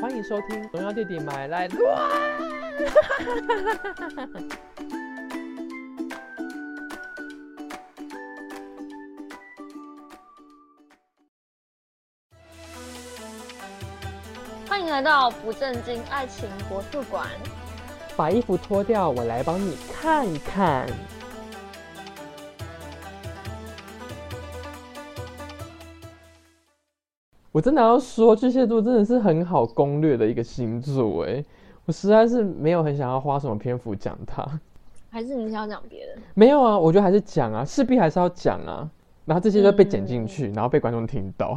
欢迎收听《荣耀弟弟买来 乱》。欢迎来到不正经爱情国术馆。把衣服脱掉，我来帮你看看。我真的要说，巨蟹座真的是很好攻略的一个星座哎，我实在是没有很想要花什么篇幅讲它。还是你想要讲别的？没有啊，我觉得还是讲啊，势必还是要讲啊。然后这些都被剪进去，然后被观众听到。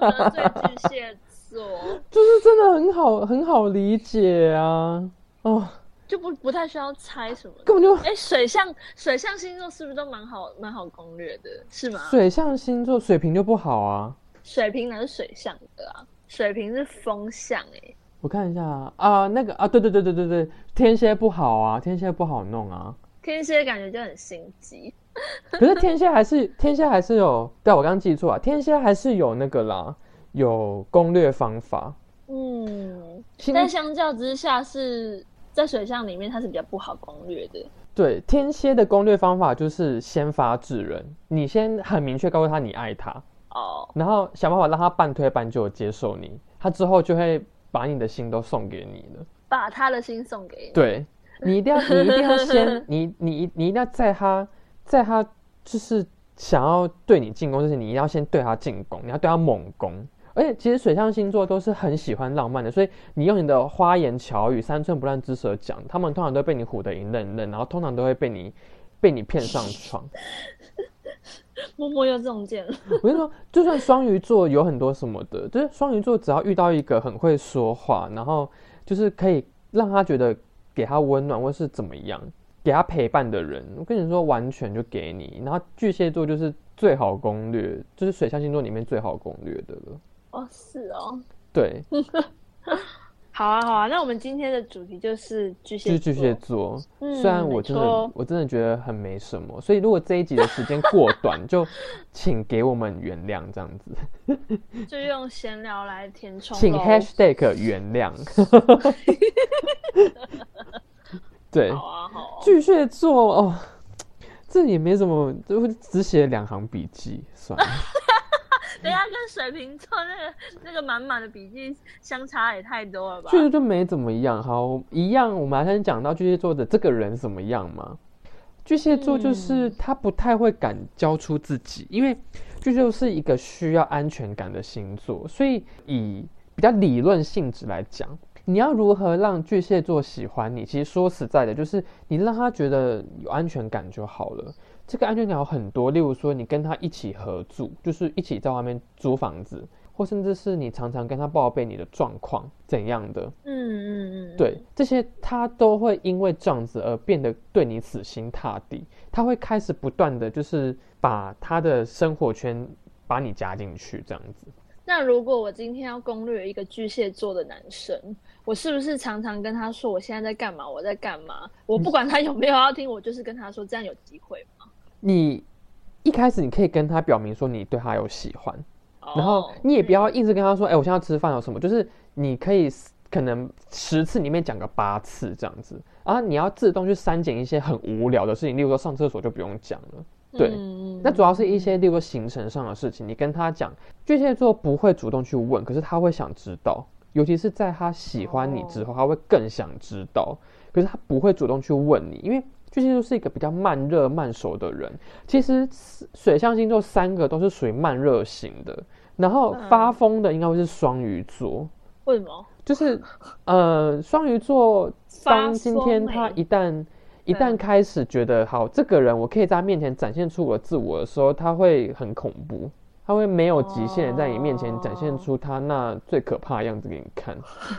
得罪巨蟹座，就是真的很好，很好理解啊。哦，就不不太需要猜什么，根本就哎，水象水象星座是不是都蛮好蛮好攻略的？是吗？水象星座水平就不好啊。水瓶哪是水象的啊？水瓶是风象哎。我看一下啊，啊那个啊，对对对对对对，天蝎不好啊，天蝎不好弄啊。天蝎感觉就很心机，可是天蝎还是天蝎还是有，对，我刚刚记错啊，天蝎还是有那个啦，有攻略方法。嗯，但相较之下是在水象里面，它是比较不好攻略的。对，天蝎的攻略方法就是先发制人，你先很明确告诉他你爱他哦，然后想办法让他半推半就接受你，他之后就会把你的心都送给你了，把他的心送给你。对。你一定要，你一定要先，你你你一定要在他，在他就是想要对你进攻之前，你一定要先对他进攻，你要对他猛攻。而且其实水象星座都是很喜欢浪漫的，所以你用你的花言巧语、三寸不烂之舌讲，他们通常都被你唬得一愣愣，然后通常都会被你被你骗上床。默默又中箭了。我跟你说，就算双鱼座有很多什么的，就是双鱼座只要遇到一个很会说话，然后就是可以让他觉得。给他温暖，或是怎么样，给他陪伴的人，我跟你说，完全就给你。然后巨蟹座就是最好攻略，就是水象星座里面最好攻略的了。哦，是哦。对。好啊，好啊，那我们今天的主题就是巨蟹，就是巨蟹座。虽然我真的，我真的觉得很没什么，所以如果这一集的时间过短，就请给我们原谅，这样子。就用闲聊来填充。请 hashtag 原谅。对。好啊，好。巨蟹座哦，这也没什么，就只写了两行笔记，算了。等下跟水瓶座那个那个满满的笔记相差也太多了吧？巨蟹座没怎么样，好一样。我们还先讲到巨蟹座的这个人怎么样嘛？巨蟹座就是他不太会敢交出自己，因为巨蟹座是一个需要安全感的星座，所以以比较理论性质来讲，你要如何让巨蟹座喜欢你？其实说实在的，就是你让他觉得有安全感就好了。这个安全感有很多，例如说你跟他一起合住，就是一起在外面租房子，或甚至是你常常跟他报备你的状况怎样的，嗯嗯嗯，对，这些他都会因为这样子而变得对你死心塌地，他会开始不断的就是把他的生活圈把你加进去这样子。那如果我今天要攻略一个巨蟹座的男生，我是不是常常跟他说我现在在干嘛，我在干嘛？我不管他有没有要听，我就是跟他说，这样有机会吗？你一开始你可以跟他表明说你对他有喜欢，然后你也不要一直跟他说，哎，我现在要吃饭有什么？就是你可以可能十次里面讲个八次这样子，然后你要自动去删减一些很无聊的事情，例如说上厕所就不用讲了。对，那主要是一些例如说行程上的事情，你跟他讲，巨蟹座不会主动去问，可是他会想知道，尤其是在他喜欢你之后，他会更想知道，可是他不会主动去问你，因为。巨蟹座是一个比较慢热慢熟的人，其实水象星座三个都是属于慢热型的，然后发疯的应该会是双鱼座。为什么？就是呃，双鱼座当今天他一旦一旦开始觉得好，这个人我可以在他面前展现出我自我的时候，他会很恐怖。他会没有极限，在你面前展现出他那最可怕的样子给你看。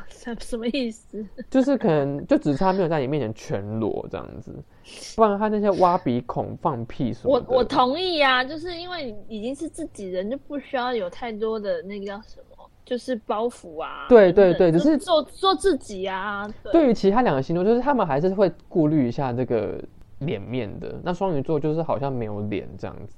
什 什么意思？就是可能就只差没有在你面前全裸这样子，不然他那些挖鼻孔、放屁什么。我我同意呀，就是因为已经是自己人，就不需要有太多的那个叫什么，就是包袱啊。对对对，只是做做自己啊。对于其他两个星座，就是他们还是会顾虑一下这个脸面的。那双鱼座就是好像没有脸这样子。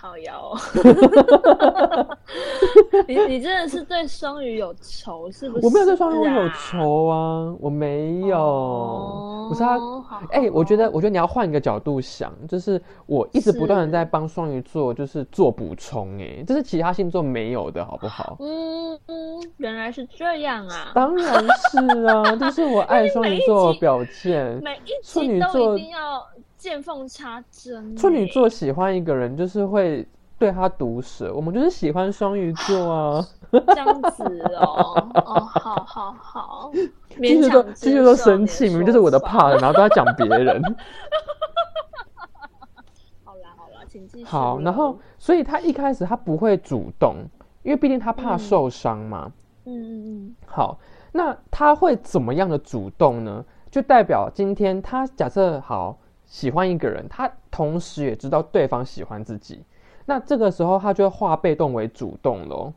靠腰，你你真的是对双鱼有仇是不是、啊？我没有对双鱼有仇啊，我没有。哦不是他好哎、我觉得，我觉得你要换一个角度想，就是我一直不断的在帮双鱼座，就是做补充，哎，这是其他星座没有的，好不好？嗯嗯，原来是这样啊！当然是啊，这是我爱双鱼座的表现。每一处集都一定要见缝插针。处女座喜欢一个人，就是会对他毒舌，我们就是喜欢双鱼座啊。这样子哦，哦，好好好，继续说，继续说生气，明明就是我的怕然后都在讲别人。好啦好啦，请继续。好，然后所以他一开始他不会主动，因为毕竟他怕嗯受伤嘛。嗯嗯嗯好，那他会怎么样的主动呢？就代表今天他假设好喜欢一个人，他同时也知道对方喜欢自己，那这个时候他就会化被动为主动喽。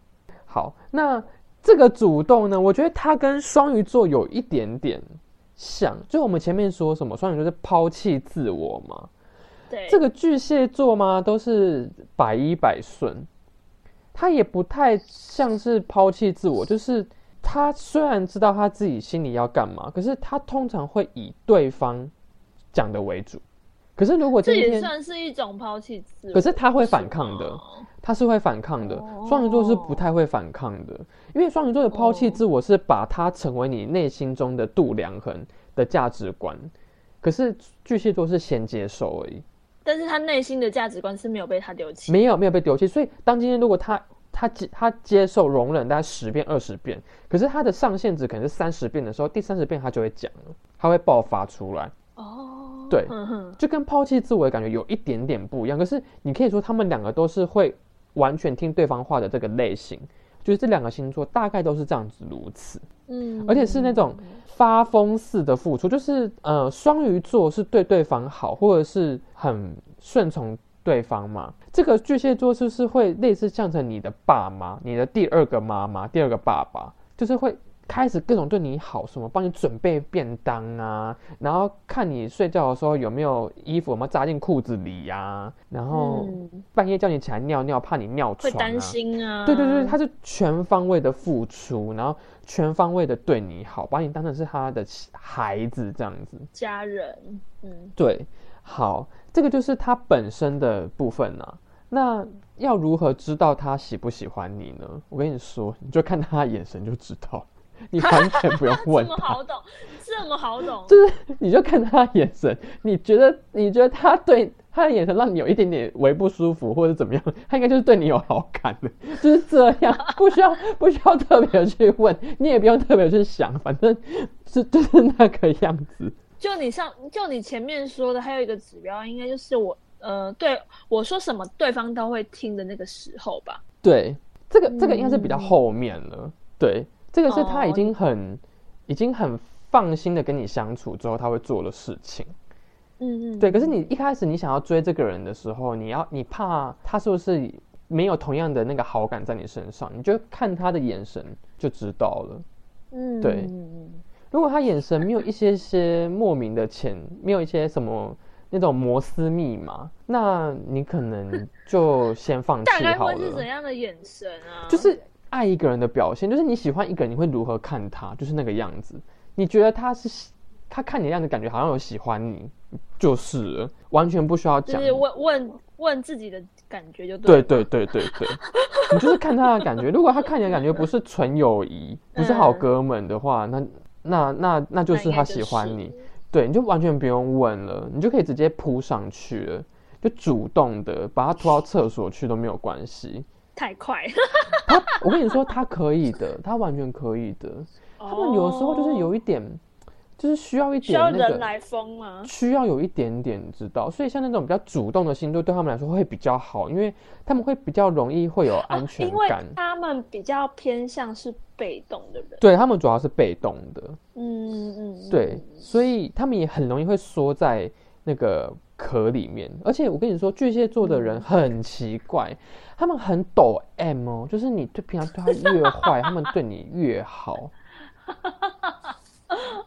好，那这个主动呢，我觉得他跟双鱼座有一点点像，就我们前面说什么双鱼座是抛弃自我嘛，嗯，对，这个巨蟹座嘛，都是百依百顺，他也不太像是抛弃自我，就是他虽然知道他自己心里要干嘛，可是他通常会以对方讲的为主。可是如果今天，这也算是一种抛弃自我。可是他会反抗的他是会反抗的哦，双鱼座是不太会反抗的，因为双鱼座的抛弃自我是把它成为你内心中的度量衡的价值观，可是巨蟹座是先接受而已。但是他内心的价值观是没有被他丢弃。没有没有被丢弃，所以当今天如果他他接他接受容忍大概十遍二十遍，可是他的上限值可能是三十遍的时候，第三十遍他就会讲了，他会爆发出来，哦，对哼哼，就跟抛弃自我的感觉有一点点不一样。可是你可以说他们两个都是会完全听对方话的这个类型，就是这两个星座大概都是这样子如此。嗯，而且是那种发疯似的付出，就是呃，双鱼座是对对方好，或者是很顺从对方嘛。这个巨蟹座就是会类似像成你的爸妈，你的第二个妈妈、第二个爸爸，就是会开始各种对你好，什么帮你准备便当啊，然后看你睡觉的时候有没有衣服有没有扎进裤子里呀、然后嗯半夜叫你起来尿尿，怕你尿床、啊，会担心啊。对对对，他是全方位的付出，然后全方位的对你好，把你当成是他的孩子这样子。家人，嗯，对，好，这个就是他本身的部分啊。那要如何知道他喜不喜欢你呢？我跟你说，你就看他的眼神就知道，你完全不用问 这么，好懂，这么好懂，就是你就看他的眼神，你觉得你觉得他对他的眼神让你有一点点微不舒服或者怎么样，他应该就是对你有好感的，就是这样，不需要不需要特别去问，你也不用特别去想，反正是就是那个样子。就你上，就你前面说的，还有一个指标，应该就是我，呃，对我说什么，对方都会听的那个时候吧。对，这个这个应该是比较嗯后面了。对，这个是他已哦经很、已经很放心的跟你相处之后，他会做的事情。嗯嗯，对，可是你一开始你想要追这个人的时候，你要你怕他是不是没有同样的那个好感在你身上，你就看他的眼神就知道了。嗯，对嗯如果他眼神没有一些些莫名的潜，没有一些什么那种摩斯密码，那你可能就先放大概弃好了。会是怎样的眼神啊？就是爱一个人的表现，就是你喜欢一个人，你会如何看他，就是那个样子。你觉得他是喜他看你的样子，感觉好像有喜欢你，就是了完全不需要讲。就是问问问自己的感觉就对对。对对对对，你就是看他的感觉。如果他看你的感觉不是纯友谊，不是好哥们的话，那那那那就是他喜欢你。对，你就完全不用问了，你就可以直接扑上去了，就主动的把他拖到厕所去都没有关系。太快。他，我跟你说，他可以的，他完全可以的。他们有时候就是有一点，就是需要一哦需要点那个，人来疯吗？需要有一点点，知道。所以像那种比较主动的星座，对他们来说会比较好，因为他们会比较容易会有安全哦因为感。他们比较偏向是被动的人。对他们主要是被动的，嗯嗯嗯，对，所以他们也很容易会缩在那个壳里面。而且我跟你说，巨蟹座的嗯人很奇怪，他们很抖 M 哦，就是你对平常对他越坏，他们对你越好。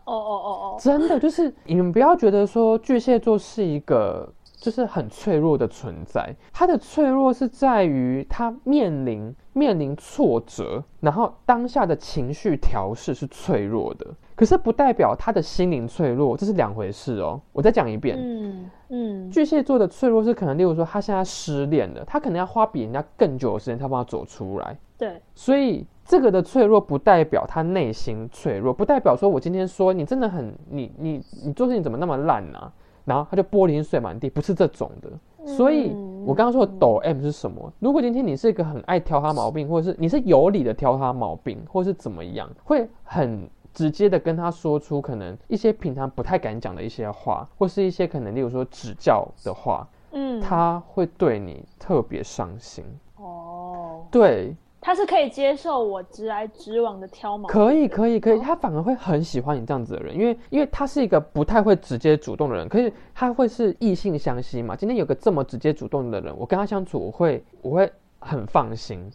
哦哦哦哦，真的就是你们不要觉得说巨蟹座是一个就是很脆弱的存在。他的脆弱是在于他面临面临挫折，然后当下的情绪调试是脆弱的。可是不代表他的心灵脆弱，这是两回事哦。我再讲一遍，嗯嗯，巨蟹座的脆弱是可能，例如说他现在失恋了，他可能要花比人家更久的时间，他帮他走出来。对，所以这个的脆弱不代表他内心脆弱，不代表说我今天说你真的很你你你做事情怎么那么烂呢？然后他就玻璃碎满地，不是这种的。所以我刚刚说的抖 M 是什么？如果今天你是一个很爱挑他毛病，或者是你是有理的挑他毛病，或是怎么样，会很直接的跟他说出可能一些平常不太敢讲的一些话，或是一些可能例如说指教的话，嗯，他会对你特别伤心。哦，对。他是可以接受我直来直往的挑毛，可以可以可以，他反而会很喜欢你这样子的人，因为因为他是一个不太会直接主动的人，可是他会是异性相吸嘛。今天有个这么直接主动的人，我跟他相处，我会我会很放心。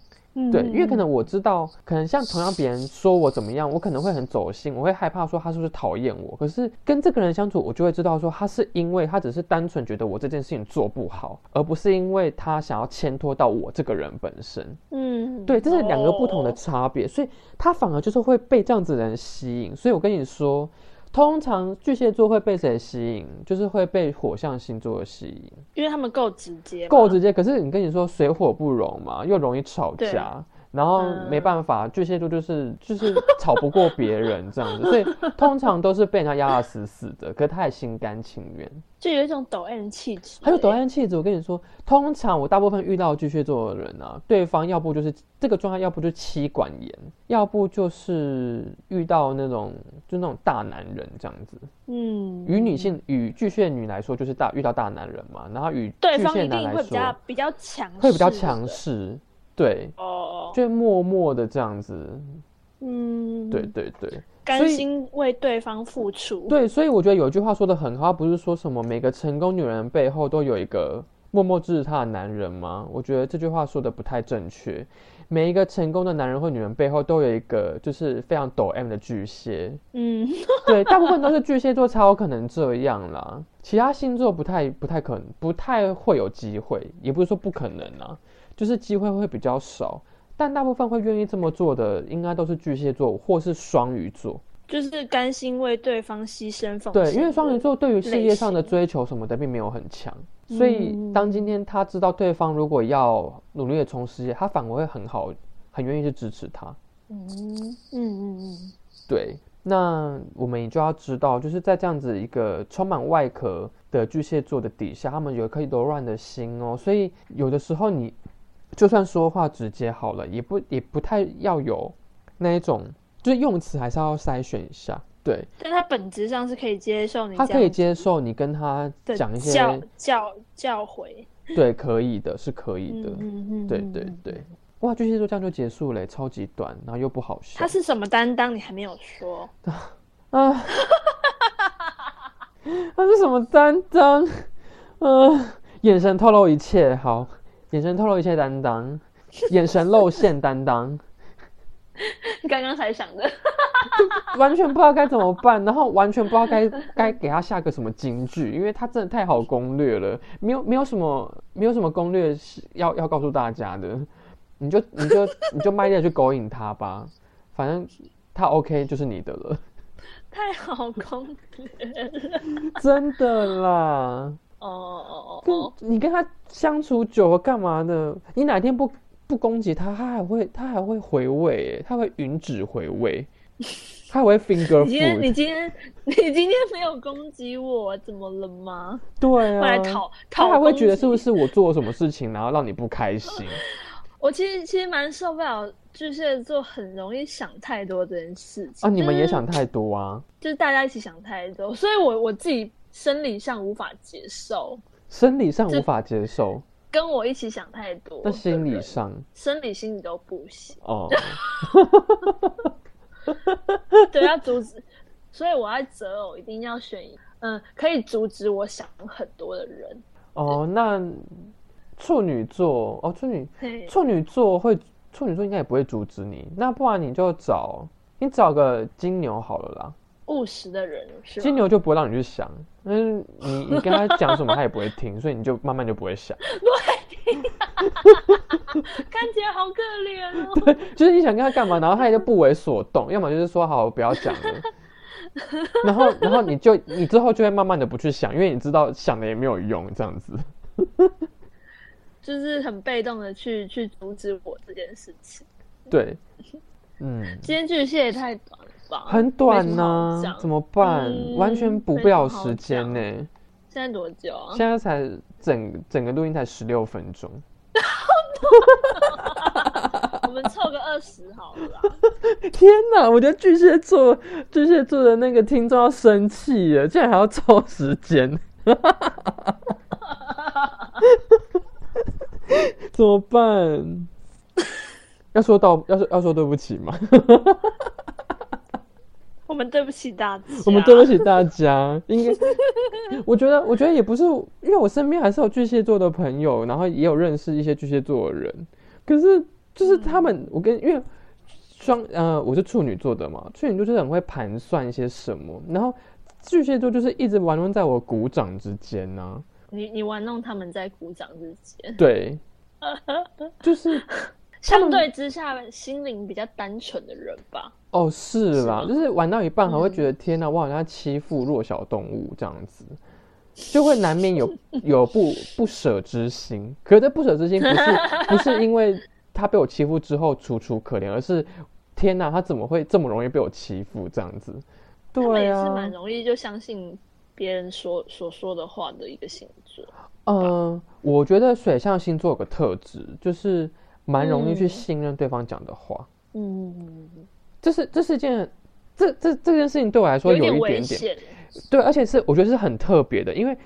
对，因为可能我知道，可能像同样别人说我怎么样，我可能会很走心，我会害怕说他是不是讨厌我。可是跟这个人相处，我就会知道说他是因为他只是单纯觉得我这件事情做不好，而不是因为他想要牵拖到我这个人本身。嗯，对，这是两个不同的差别，所以他反而就是会被这样子的人吸引。所以我跟你说。通常巨蟹座会被谁吸引？就是会被火象星座吸引，因为他们够直接，够直接。可是你跟你说水火不容嘛，又容易吵架。然后没办法，巨蟹座就是 就是吵不过别人这样子，所以通常都是被人家压得死死的。可是他也心甘情愿，就有一种抖 M 气质。还有抖 M 气质，我跟你说，通常我大部分遇到巨蟹座的人啊，对方要不就是这个状态，要不就妻管严，要不就是遇到那种就那种大男人这样子。嗯，与女性与巨蟹女来说，就是大遇到大男人嘛。然后与对方一定会比较比较强，会比较强势。对，哦，就默默的这样子，嗯，对对对，甘心为对方付出。对，所以我觉得有句话说的很好，不是说什么每个成功女人背后都有一个默默支持她的男人吗？我觉得这句话说的不太正确。每一个成功的男人或女人背后都有一个就是非常抖 M 的巨蟹。嗯，对，大部分都是巨蟹座才有可能这样啦，其他星座不太不太可能，不太会有机会，也不是说不可能啊。就是机会会比较少，但大部分会愿意这么做的，应该都是巨蟹座或是双鱼座，就是甘心为对方牺牲奉献。对，因为双鱼座对于事业上的追求什么的并没有很强，所以当今天他知道对方如果要努力的冲事业，他反而会很好，很愿意去支持他。嗯嗯嗯嗯，对。那我们也就要知道，就是在这样子一个充满外壳的巨蟹座的底下，他们有一颗柔软的心哦，所以有的时候你。就算说话直接好了，也不也不太要有那一种，就是用词还是要筛选一下，对。但他本质上是可以接受你，他可以接受你跟他讲一些教教教诲，对，可以的，是可以的，嗯嗯，对对对。哇，巨蟹座这样就结束了，超级短，然后又不好笑。他是什么担当？你还没有说 啊？他是什么担当？嗯，眼神透露一切，好。眼神透露一切担当，眼神露馅担当。刚刚才想的，完全不知道该怎么办，然后完全不知道该该给他下个什么金句，因为他真的太好攻略了，没有没有什么没有什么攻略是要要告诉大家的，你就你就你就卖力的去勾引他吧，反正他 OK 就是你的了。太好攻略了，真的啦。哦哦哦！跟你跟他相处久了干嘛呢？你哪天不不攻击他，他还会他还会回味，他会云指回味，他还会 finger。你今天你今天你今天没有攻击我，怎么了吗？对啊，来讨他还会觉得是不是我做了什么事情，然后让你不开心？我其实其实蛮受不了巨蟹座很容易想太多这件事情啊！你们也想太多啊？就是大家一起想太多，所以我我自己。生理上无法接受，生理上无法接受，跟我一起想太多。那心理上，生理心理都不行哦。对，要阻止，所以我要择偶，一定要选嗯，可以阻止我想很多的人。哦，那处女座哦，处女处女座会处女座应该也不会阻止你。那不然你就找你找个金牛好了啦。务实的人，是金牛就不会让你去想，嗯，你你跟他讲什么，他也不会听，所以你就慢慢就不会想。看起来好可怜哦。对，就是你想跟他干嘛，然后他也就不为所动，要么就是说好，我不要讲了。然后，然后你就你之后就会慢慢的不去想，因为你知道想了也没有用，这样子。就是很被动的去去阻止我这件事情。对，嗯。今天巨蟹也太短了吧？很短呢，怎么办？完全补不了时间呢。现在多久啊？现在才整整个录音才十六分钟。我们凑个二十好了。天哪！我觉得巨蟹座巨蟹座的那个听众要生气了，竟然还要凑时间。怎么办？要说到要说要说对不起吗？我们对不起大家。我们对不起大家。应该，我觉得，我觉得也不是，因为我身边还是有巨蟹座的朋友，然后也有认识一些巨蟹座的人。可是，就是他们，我跟因为双呃，我是处女座的嘛，处女座就是很会盘算一些什么，然后巨蟹座就是一直玩弄在我鼓掌之间呢。你你玩弄他们在鼓掌之间？对，就是相对之下，心灵比较单纯的人吧。哦，是啦，就是玩到一半还会觉得天哪，我好像欺负弱小动物这样子，就会难免有 有不不舍之心。可是这不舍之心不是 不是因为他被我欺负之后楚楚可怜，而是天哪，他怎么会这么容易被我欺负这样子？对呀，是蛮容易就相信别人说所说的话的一个星座。嗯，我觉得水象星座有个特质，就是蛮容易去信任对方讲的话。嗯。这是这是件，这这这件事情对我来说有一点点，对，而且是我觉得是很特别的，因为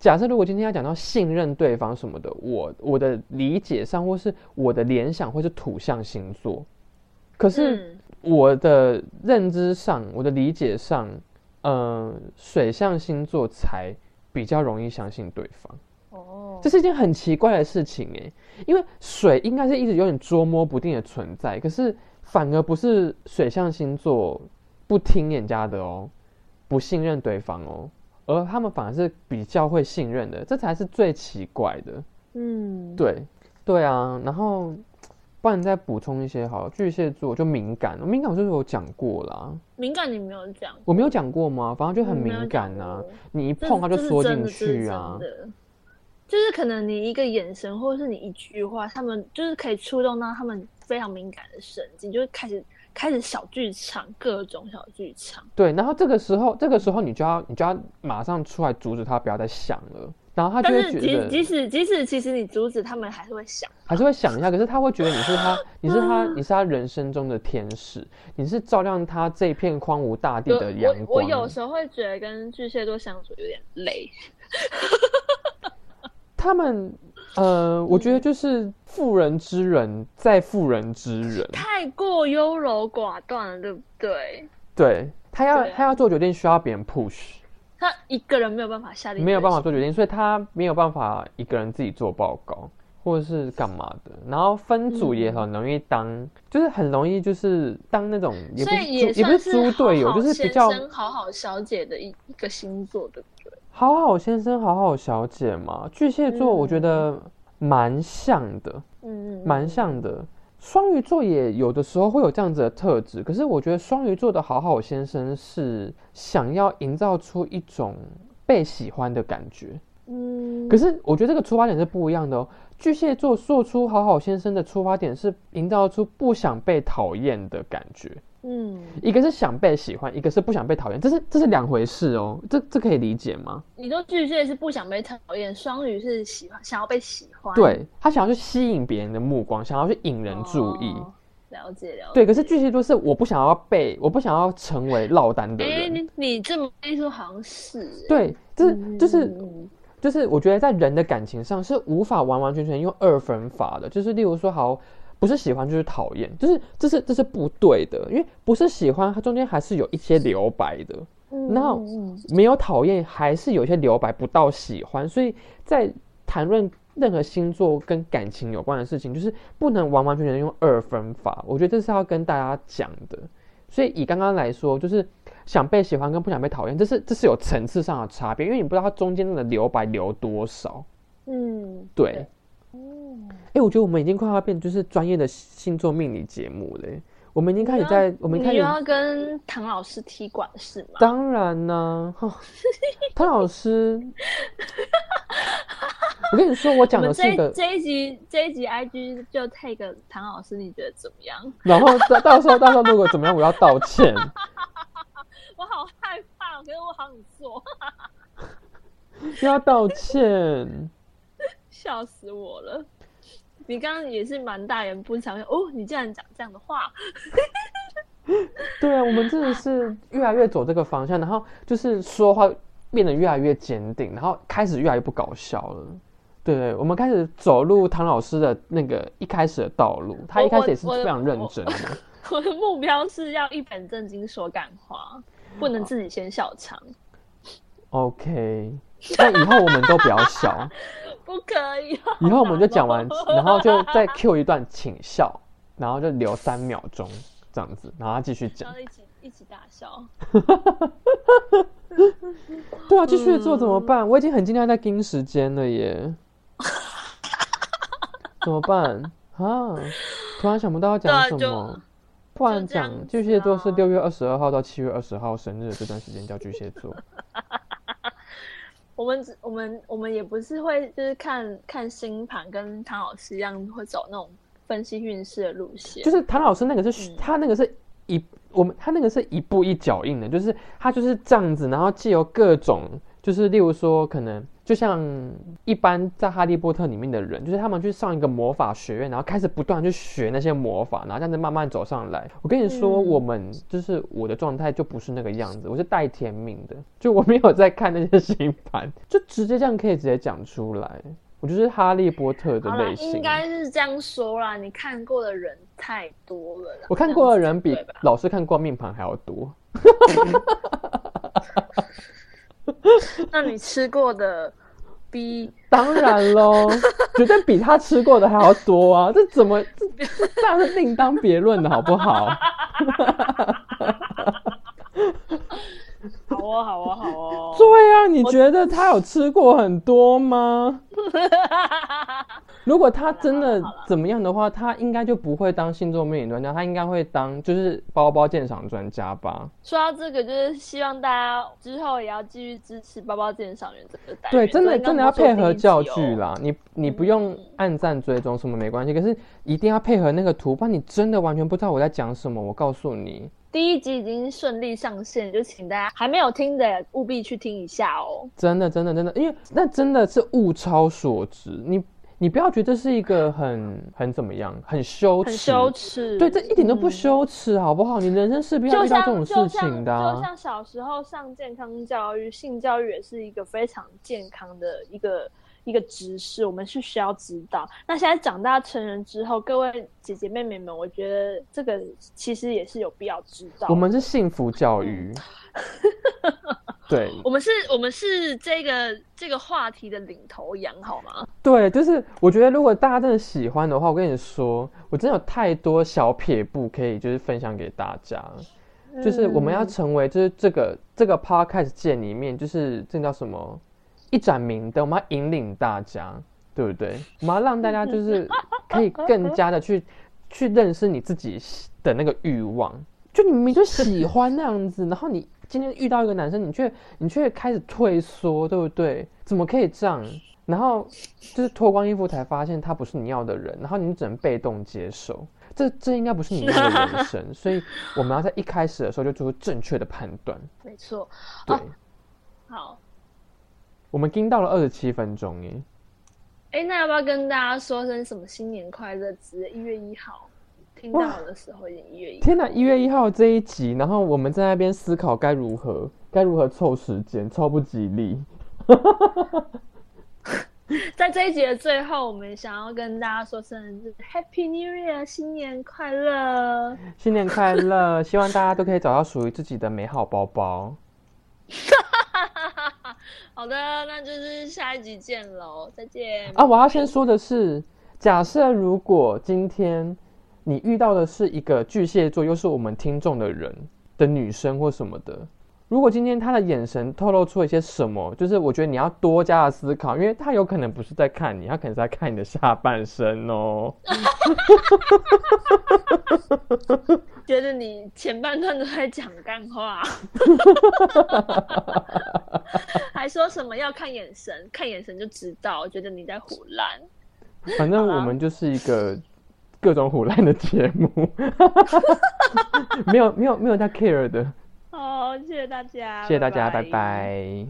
假设如果今天要讲到信任对方什么的，我我的理解上或是我的联想会是土象星座，可是我的认知上、我的理解上，嗯，水象星座才比较容易相信对方。哦，这是一件很奇怪的事情哎，因为水应该是一直有点捉摸不定的存在，可是。反而不是水象星座不听人家的哦，不信任对方哦，而他们反而是比较会信任的，这才是最奇怪的。嗯，对，对啊。然后帮你再补充一些好，巨蟹座就敏感，敏感就是有讲过啦。敏感你没有讲，我没有讲过吗？反正就很敏感啊，你一碰它就缩进去啊。就是可能你一个眼神，或者是你一句话，他们就是可以触动到他们非常敏感的神经，就会开始开始小剧场，各种小剧场。对，然后这个时候，这个时候你就要你就要马上出来阻止他，不要再想了。然后他就会觉得，即使即使其实你阻止他们，还是会想，还是会想一下。可是他会觉得你是他，你是他，你是他人生中的天使，你是照亮他这片荒芜大地的阳光。我有时候会觉得跟巨蟹座相处有点累。他们，呃，我觉得就是妇人之仁，在妇人之仁，太过优柔寡断了，对不对？对他要他要做决定，需要别人 push，他一个人没有办法下定，没有办法做决定，所以他没有办法一个人自己做报告或者是干嘛的。然后分组也很容易当，就是很容易就是当那种，所以也也不是猪队友，就是比较好好小姐的一一个星座，对不对？好好先生，好好小姐嘛，巨蟹座我觉得蛮像的，嗯，蛮像的。双鱼座也有的时候会有这样子的特质，可是我觉得双鱼座的好好先生是想要营造出一种被喜欢的感觉，嗯。可是我觉得这个出发点是不一样的哦。巨蟹座做出好好先生的出发点是营造出不想被讨厌的感觉。嗯，一个是想被喜欢，一个是不想被讨厌，这是这是两回事哦，这这可以理解吗？你说巨蟹是不想被讨厌，双鱼是喜欢想要被喜欢，对他想要去吸引别人的目光，想要去引人注意。了解了解。对，可是巨蟹座是我不想要被，我不想要成为落单的人。哎，你你这么一说，好像是对，这就是就是我觉得在人的感情上是无法完完全全用二分法的，就是例如说好。不是喜欢就是讨厌，就是这是这是不对的，因为不是喜欢，它中间还是有一些留白的。那没有讨厌，还是有一些留白不到喜欢，所以在谈论任何星座跟感情有关的事情，就是不能完完全全用二分法。我觉得这是要跟大家讲的，所以以刚刚来说，就是想被喜欢跟不想被讨厌，这是这是有层次上的差别，因为你不知道它中间的留白留多少。嗯，对，哦，哎、我觉得我们已经快要变就是专业的星座命理节目嘞。我们已经开始在，我们开始要跟唐老师踢馆是吗？当然呢，哈 汤老师，我跟你说，我讲的是一个一，这一集这一集 IG 就 take 唐老师，你觉得怎么样？然后到到时候到时候如果怎么样，我要道歉。我好害怕，可是我好想做，又要道歉，笑死我了。你刚刚也是蛮大言不惭哦，你竟然讲这样的话，对啊，我们真的是越来越走这个方向，然后就是说话变得越来越坚定，然后开始越来越不搞笑了。对，我们开始走入唐老师的那个一开始的道路，他一开始也是非常认真的。我的目标是要一本正经说干话，不能自己先笑场，OK，那以后我们都不要笑，不可以。以后我们就讲完，然后就再 Q 一段请笑，然后就留三秒钟这样子，然后他继续讲一起一起大笑。对啊，继续做怎么办？我已经很尽量在盯时间了耶，怎么办啊？突然想不到要讲什么，突然讲巨蟹座是啊六月二十二号到七月二十号生日的这段时间叫巨蟹座。我们只我们我们也不是会就是看看星盘，跟唐老师一样会走那种分析运势的路线。就是唐老师那个是、嗯他那个是一我们他那个是一步一脚印的，就是他就是这样子，然后借由各种就是例如说可能就像一般在哈利波特里面的人，就是他们去上一个魔法学院，然后开始不断去学那些魔法，然后这样子慢慢走上来。我跟你说，嗯我们就是我的状态就不是那个样子，我是带天命的，就我没有在看那些星盘，就直接这样可以直接讲出来。我就是哈利波特的类，型应。该是这样说啦。你看过的人太多了，我看过的人比老师看过命盘还要多。那你吃过的比 当然喽，绝对比他吃过的还要多啊！这怎么这这当然是另当别论的好不好？好哦，好哦，好哦。对啊，你觉得他有吃过很多吗？如果他真的怎么样的话，他应该就不会当星座命理专家，他应该会当就是包包鉴赏专家吧？说到这个，就是希望大家之后也要继续支持包包鉴赏员这个单元。对，真的真的要配合教具。啦，你你不用暗赞追踪什么没关系，可是一定要配合那个图，不然你真的完全不知道我在讲什么。我告诉你，第一集已经顺利上线，就请大家还没有听的务必去听一下哦。真的真的真的，因为那真的是物超所值，你你不要觉得是一个很很怎么样，很羞耻，很羞耻，对，这一点都不嗯羞耻，好不好？你人生势必要遇到这种事情的啊、就像小时候上健康教育，性教育也是一个非常健康的一个一个知识，我们是需要知道。那现在长大成人之后，各位姐姐妹妹们，我觉得这个其实也是有必要知道。我们是幸福教育，对 我们是我们是这个这个话题的领头羊，好吗？对，就是我觉得如果大家真的喜欢的话，我跟你说，我真的有太多小撇步可以就是分享给大家。就是我们要嗯成为，就是这个这个 podcast 界里面，就是这叫什么一盏明灯，我们要引领大家，对不对？我们要让大家就是 可以更加的去去认识你自己的那个欲望。就你明明就喜欢那样子，然后你今天遇到一个男生，你却你却开始退缩，对不对？怎么可以这样？然后就是脱光衣服才发现他不是你要的人，然后你只能被动接受。这这应该不是你要的人生，所以我们要在一开始的时候就做出正确的判断。没错。对，哦好，我们盯到了二十七分钟耶。哎，那要不要跟大家说声什么新年快乐之类？一月一号听到的时候已经一月一号。天哪，一月一号这一集，然后我们在那边思考该如何该如何凑时间，超不吉利。在这一集的最后，我们想要跟大家说声是 Happy New Year，新年快乐！新年快乐！希望大家都可以找到属于自己的美好包包。好的，那就是下一集见喽，再见。啊，我要先说的是，假设如果今天你遇到的是一个巨蟹座，又是我们听众的人的女生或什么的，如果今天他的眼神透露出一些什么，就是我觉得你要多加的思考，因为他有可能不是在看你，他可能是在看你的下半身哦。觉得你前半段都在讲干话，还说什么要看眼神，看眼神就知道，我觉得你在胡乱。反正我们就是一个各种胡乱的节目，没有没有没有在 care 的。好，谢谢大家，谢谢大家，拜拜。